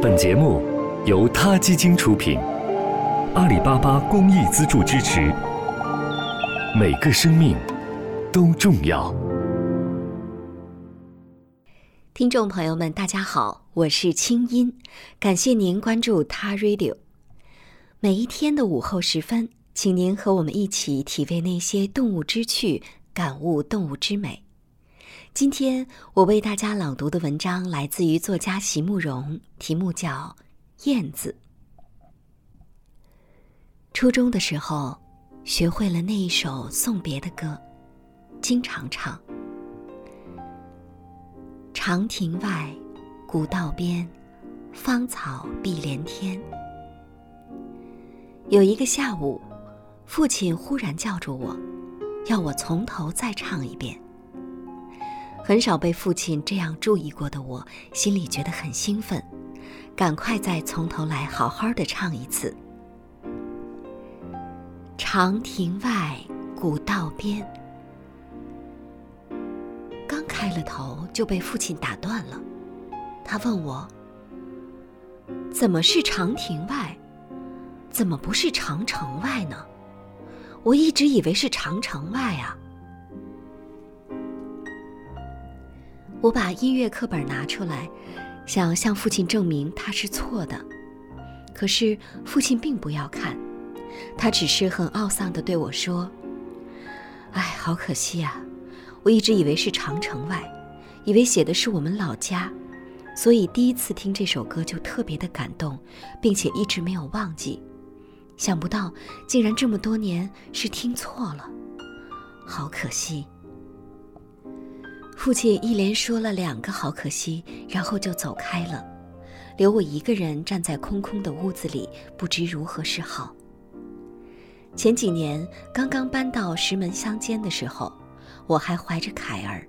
本节目由他基金出品，阿里巴巴公益资助支持。每个生命都重要。听众朋友们，大家好，我是清音，感谢您关注他 Radio。每一天的午后时分，请您和我们一起体味那些动物之趣，感悟动物之美。今天我为大家朗读的文章来自于作家席慕容，题目叫《燕子》。初中的时候，学会了那一首送别的歌，经常唱。长亭外，古道边，芳草碧连天。有一个下午，父亲忽然叫住我，要我从头再唱一遍。很少被父亲这样注意过的我，心里觉得很兴奋，赶快再从头来好好的唱一次。长亭外，古道边。刚开了头就被父亲打断了，他问我：“怎么是长亭外？怎么不是长城外呢？我一直以为是长城外啊。”我把音乐课本拿出来，想向父亲证明他是错的，可是父亲并不要看，他只是很懊丧地对我说：“哎，好可惜啊！我一直以为是长城外，以为写的是我们老家，所以第一次听这首歌就特别的感动，并且一直没有忘记。想不到竟然这么多年是听错了，好可惜。”父亲一连说了两个“好可惜”，然后就走开了，留我一个人站在空空的屋子里，不知如何是好。前几年刚刚搬到石门乡间的时候，我还怀着凯儿，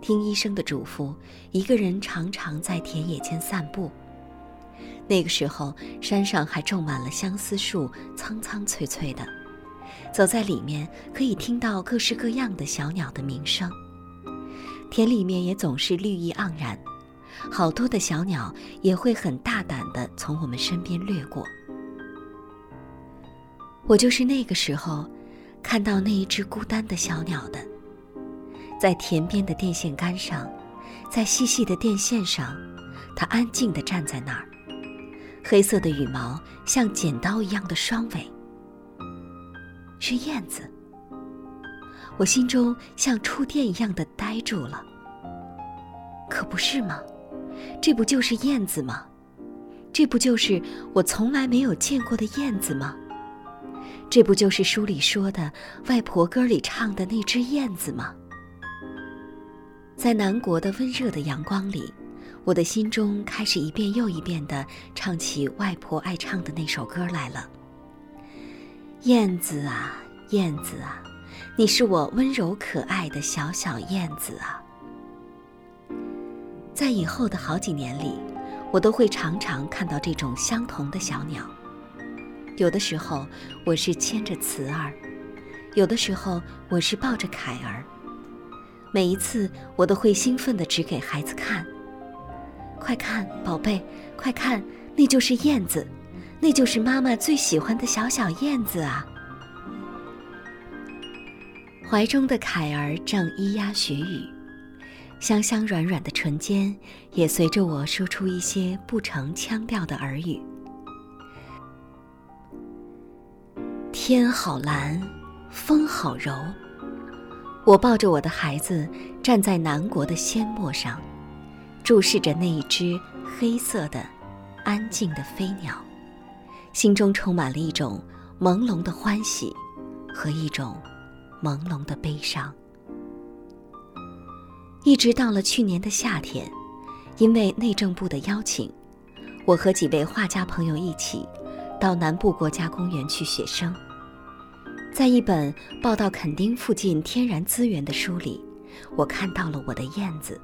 听医生的嘱咐，一个人常常在田野间散步。那个时候山上还种满了相思树，苍苍翠翠的，走在里面可以听到各式各样的小鸟的鸣声。田里面也总是绿意盎然，好多的小鸟也会很大胆地从我们身边掠过。我就是那个时候，看到那一只孤单的小鸟的，在田边的电线杆上，在细细的电线上，它安静地站在那儿，黑色的羽毛像剪刀一样的双尾，是燕子。我心中像触电一样的呆住了。可不是吗？这不就是燕子吗？这不就是我从来没有见过的燕子吗？这不就是书里说的外婆歌里唱的那只燕子吗？在南国的温热的阳光里，我的心中开始一遍又一遍地唱起外婆爱唱的那首歌来了。燕子啊，燕子啊。你是我温柔可爱的小小燕子啊！在以后的好几年里，我都会常常看到这种相同的小鸟。有的时候我是牵着慈儿，有的时候我是抱着凯儿。每一次我都会兴奋地指给孩子看：“快看，宝贝，快看，那就是燕子，那就是妈妈最喜欢的小小燕子啊！”怀中的凯儿正咿呀学语，香香软软的唇间也随着我说出一些不成腔调的耳语。天好蓝，风好柔。我抱着我的孩子站在南国的仙陌上，注视着那一只黑色的、安静的飞鸟，心中充满了一种朦胧的欢喜和一种。朦胧的悲伤，一直到了去年的夏天，因为内政部的邀请，我和几位画家朋友一起到南部国家公园去写生。在一本报道垦丁附近天然资源的书里，我看到了我的燕子。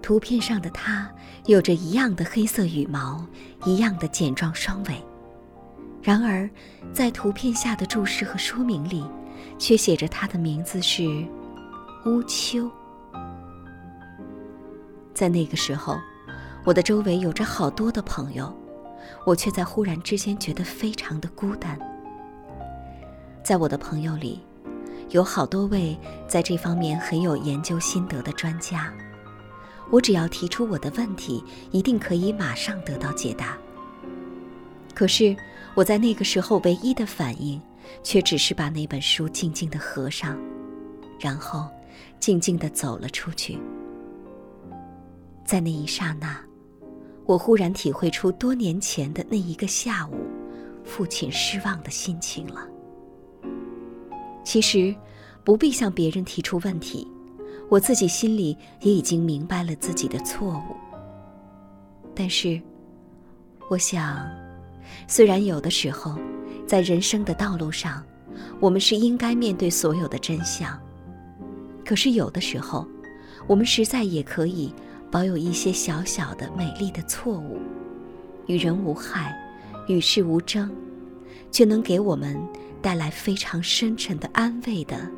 图片上的它有着一样的黑色羽毛，一样的剪状双尾。然而，在图片下的注释和说明里，却写着他的名字是乌秋。在那个时候，我的周围有着好多的朋友，我却在忽然之间觉得非常的孤单。在我的朋友里，有好多位在这方面很有研究心得的专家，我只要提出我的问题，一定可以马上得到解答。可是我在那个时候唯一的反应，却只是把那本书静静的合上，然后静静的走了出去。在那一刹那，我忽然体会出多年前的那一个下午，父亲失望的心情了。其实，不必向别人提出问题，我自己心里也已经明白了自己的错误。但是，我想，虽然有的时候，在人生的道路上，我们是应该面对所有的真相，可是有的时候，我们实在也可以保有一些小小的美丽的错误，与人无害，与世无争，却能给我们。带来非常深沉的安慰的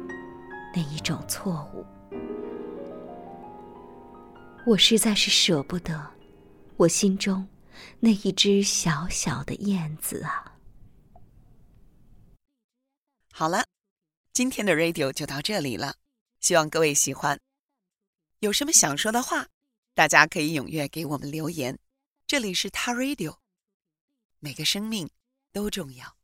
那一种错误，我实在是舍不得我心中那一只小小的燕子啊！好了，今天的 radio 就到这里了，希望各位喜欢。有什么想说的话，大家可以踊跃给我们留言。这里是他 radio，每个生命都重要。